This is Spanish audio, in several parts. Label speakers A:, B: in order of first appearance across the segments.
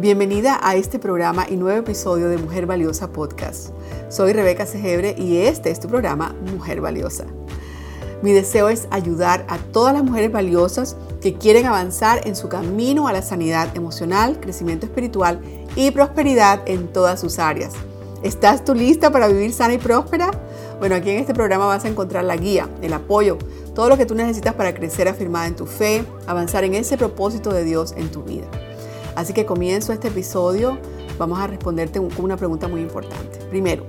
A: Bienvenida a este programa y nuevo episodio de Mujer Valiosa Podcast. Soy Rebeca Segebre y este es tu programa Mujer Valiosa. Mi deseo es ayudar a todas las mujeres valiosas que quieren avanzar en su camino a la sanidad emocional, crecimiento espiritual y prosperidad en todas sus áreas. ¿Estás tú lista para vivir sana y próspera? Bueno, aquí en este programa vas a encontrar la guía, el apoyo, todo lo que tú necesitas para crecer afirmada en tu fe, avanzar en ese propósito de Dios en tu vida. Así que comienzo este episodio, vamos a responderte con una pregunta muy importante. Primero,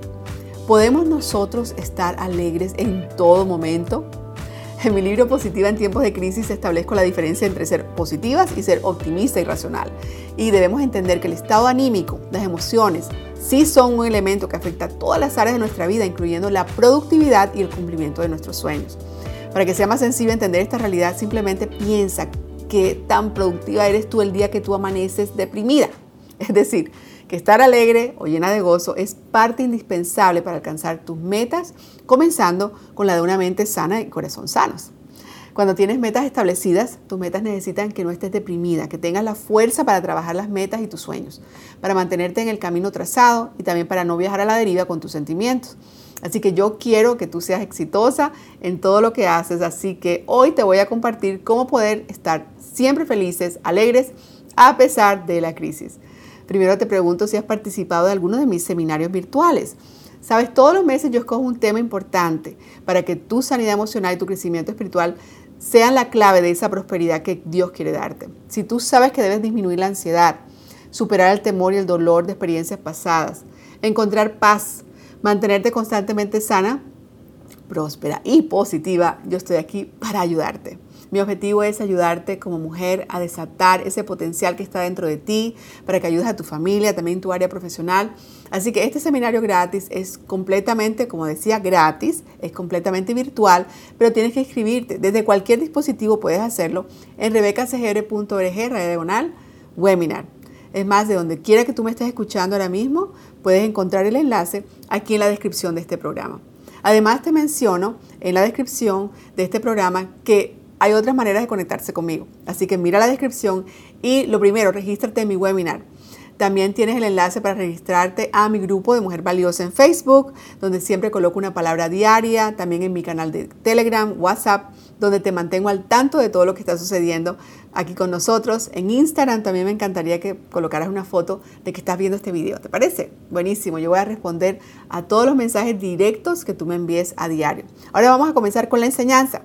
A: ¿podemos nosotros estar alegres en todo momento? En mi libro Positiva en tiempos de crisis establezco la diferencia entre ser positivas y ser optimista y racional. Y debemos entender que el estado anímico, las emociones, sí son un elemento que afecta a todas las áreas de nuestra vida, incluyendo la productividad y el cumplimiento de nuestros sueños. Para que sea más sencillo entender esta realidad, simplemente piensa qué tan productiva eres tú el día que tú amaneces deprimida. Es decir, que estar alegre o llena de gozo es parte indispensable para alcanzar tus metas, comenzando con la de una mente sana y corazón sanos. Cuando tienes metas establecidas, tus metas necesitan que no estés deprimida, que tengas la fuerza para trabajar las metas y tus sueños, para mantenerte en el camino trazado y también para no viajar a la deriva con tus sentimientos. Así que yo quiero que tú seas exitosa en todo lo que haces, así que hoy te voy a compartir cómo poder estar siempre felices, alegres, a pesar de la crisis. Primero te pregunto si has participado de alguno de mis seminarios virtuales. Sabes, todos los meses yo escojo un tema importante para que tu sanidad emocional y tu crecimiento espiritual sean la clave de esa prosperidad que Dios quiere darte. Si tú sabes que debes disminuir la ansiedad, superar el temor y el dolor de experiencias pasadas, encontrar paz, mantenerte constantemente sana, próspera y positiva, yo estoy aquí para ayudarte. Mi objetivo es ayudarte como mujer a desatar ese potencial que está dentro de ti para que ayudes a tu familia, también tu área profesional. Así que este seminario gratis es completamente, como decía, gratis, es completamente virtual, pero tienes que inscribirte. Desde cualquier dispositivo puedes hacerlo en rebecasegr.org, diagonal, webinar. Es más, de donde quiera que tú me estés escuchando ahora mismo, puedes encontrar el enlace aquí en la descripción de este programa. Además, te menciono en la descripción de este programa que hay otras maneras de conectarse conmigo. Así que mira la descripción y lo primero, regístrate en mi webinar. También tienes el enlace para registrarte a mi grupo de Mujer Valiosa en Facebook, donde siempre coloco una palabra diaria, también en mi canal de Telegram, WhatsApp, donde te mantengo al tanto de todo lo que está sucediendo aquí con nosotros. En Instagram también me encantaría que colocaras una foto de que estás viendo este video. ¿Te parece? Buenísimo. Yo voy a responder a todos los mensajes directos que tú me envíes a diario. Ahora vamos a comenzar con la enseñanza.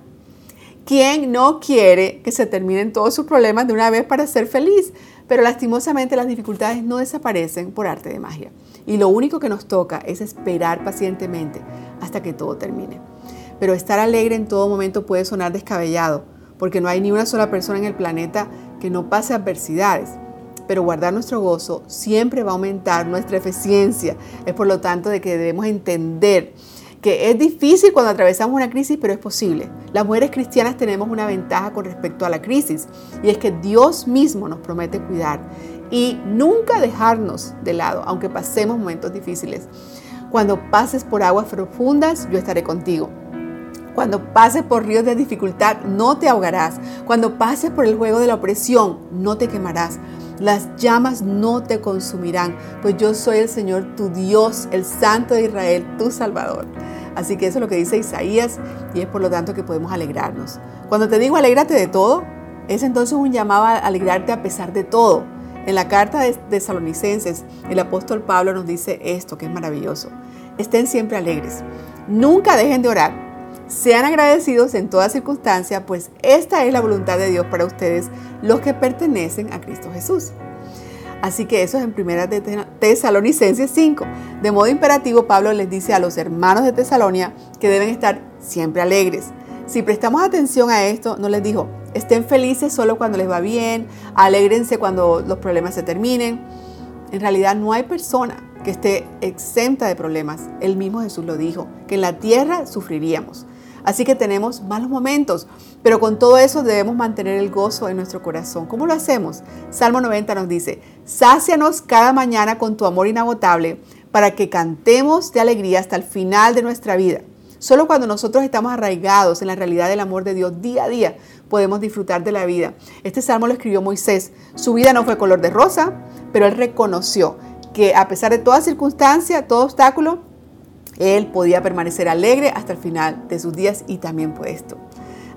A: ¿Quién no quiere que se terminen todos sus problemas de una vez para ser feliz? Pero lastimosamente las dificultades no desaparecen por arte de magia. Y lo único que nos toca es esperar pacientemente hasta que todo termine. Pero estar alegre en todo momento puede sonar descabellado, porque no hay ni una sola persona en el planeta que no pase adversidades. Pero guardar nuestro gozo siempre va a aumentar nuestra eficiencia. Es por lo tanto de que debemos entender que es difícil cuando atravesamos una crisis, pero es posible. Las mujeres cristianas tenemos una ventaja con respecto a la crisis y es que Dios mismo nos promete cuidar y nunca dejarnos de lado, aunque pasemos momentos difíciles. Cuando pases por aguas profundas, yo estaré contigo. Cuando pases por ríos de dificultad, no te ahogarás. Cuando pases por el juego de la opresión, no te quemarás. Las llamas no te consumirán, pues yo soy el Señor tu Dios, el Santo de Israel, tu Salvador. Así que eso es lo que dice Isaías y es por lo tanto que podemos alegrarnos. Cuando te digo alégrate de todo, es entonces un llamado a alegrarte a pesar de todo. En la carta de Tesalonicenses, el apóstol Pablo nos dice esto que es maravilloso. Estén siempre alegres. Nunca dejen de orar. Sean agradecidos en toda circunstancia, pues esta es la voluntad de Dios para ustedes, los que pertenecen a Cristo Jesús. Así que eso es en primera de Tesalonicenses 5. De modo imperativo, Pablo les dice a los hermanos de Tesalonia que deben estar siempre alegres. Si prestamos atención a esto, no les dijo, estén felices solo cuando les va bien, alégrense cuando los problemas se terminen. En realidad no hay persona que esté exenta de problemas. El mismo Jesús lo dijo, que en la tierra sufriríamos. Así que tenemos malos momentos, pero con todo eso debemos mantener el gozo en nuestro corazón. ¿Cómo lo hacemos? Salmo 90 nos dice, sácianos cada mañana con tu amor inagotable para que cantemos de alegría hasta el final de nuestra vida. Solo cuando nosotros estamos arraigados en la realidad del amor de Dios día a día, podemos disfrutar de la vida. Este salmo lo escribió Moisés. Su vida no fue color de rosa, pero él reconoció que a pesar de toda circunstancia, todo obstáculo, él podía permanecer alegre hasta el final de sus días y también por esto.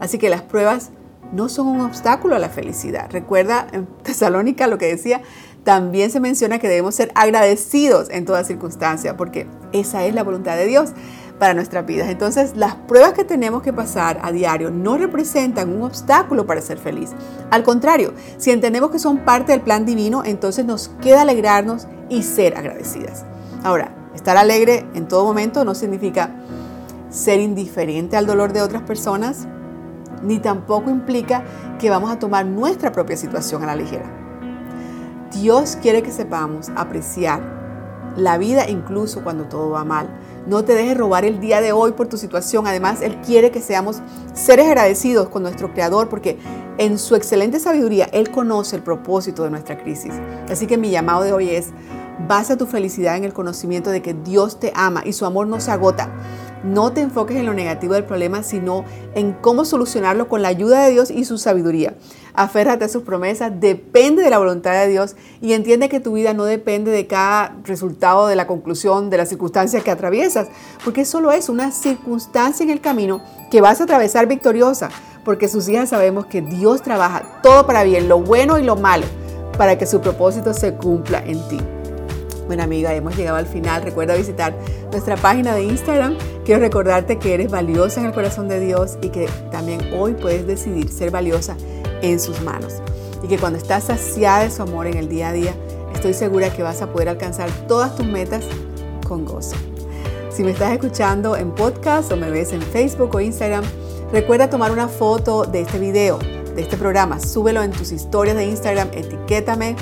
A: Así que las pruebas no son un obstáculo a la felicidad. Recuerda en Tesalónica lo que decía, también se menciona que debemos ser agradecidos en toda circunstancia, porque esa es la voluntad de Dios para nuestras vidas. Entonces, las pruebas que tenemos que pasar a diario no representan un obstáculo para ser feliz. Al contrario, si entendemos que son parte del plan divino, entonces nos queda alegrarnos y ser agradecidas. Ahora, estar alegre en todo momento no significa ser indiferente al dolor de otras personas, ni tampoco implica que vamos a tomar nuestra propia situación a la ligera. Dios quiere que sepamos apreciar la vida incluso cuando todo va mal. No te dejes robar el día de hoy por tu situación. Además, Él quiere que seamos seres agradecidos con nuestro Creador porque en su excelente sabiduría Él conoce el propósito de nuestra crisis. Así que mi llamado de hoy es, basa tu felicidad en el conocimiento de que Dios te ama y su amor no se agota. No te enfoques en lo negativo del problema, sino en cómo solucionarlo con la ayuda de Dios y su sabiduría. Aférrate a sus promesas, depende de la voluntad de Dios y entiende que tu vida no depende de cada resultado de la conclusión de las circunstancias que atraviesas, porque solo es una circunstancia en el camino que vas a atravesar victoriosa, porque sus hijas sabemos que Dios trabaja todo para bien, lo bueno y lo malo, para que su propósito se cumpla en ti. Bueno amiga, hemos llegado al final. Recuerda visitar nuestra página de Instagram. Quiero recordarte que eres valiosa en el corazón de Dios y que también hoy puedes decidir ser valiosa en sus manos. Y que cuando estás saciada de su amor en el día a día, estoy segura que vas a poder alcanzar todas tus metas con gozo. Si me estás escuchando en podcast o me ves en Facebook o Instagram, recuerda tomar una foto de este video, de este programa. Súbelo en tus historias de Instagram, etiquétame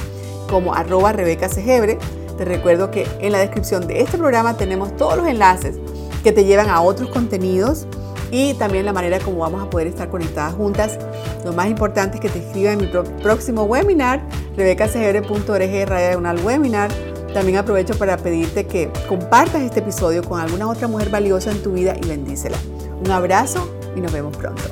A: como arroba Rebeca Segebre te recuerdo que en la descripción de este programa tenemos todos los enlaces que te llevan a otros contenidos y también la manera como vamos a poder estar conectadas juntas. Lo más importante es que te escriba en mi próximo webinar, rebecasegre.org radio webinar. También aprovecho para pedirte que compartas este episodio con alguna otra mujer valiosa en tu vida y bendícela. Un abrazo y nos vemos pronto.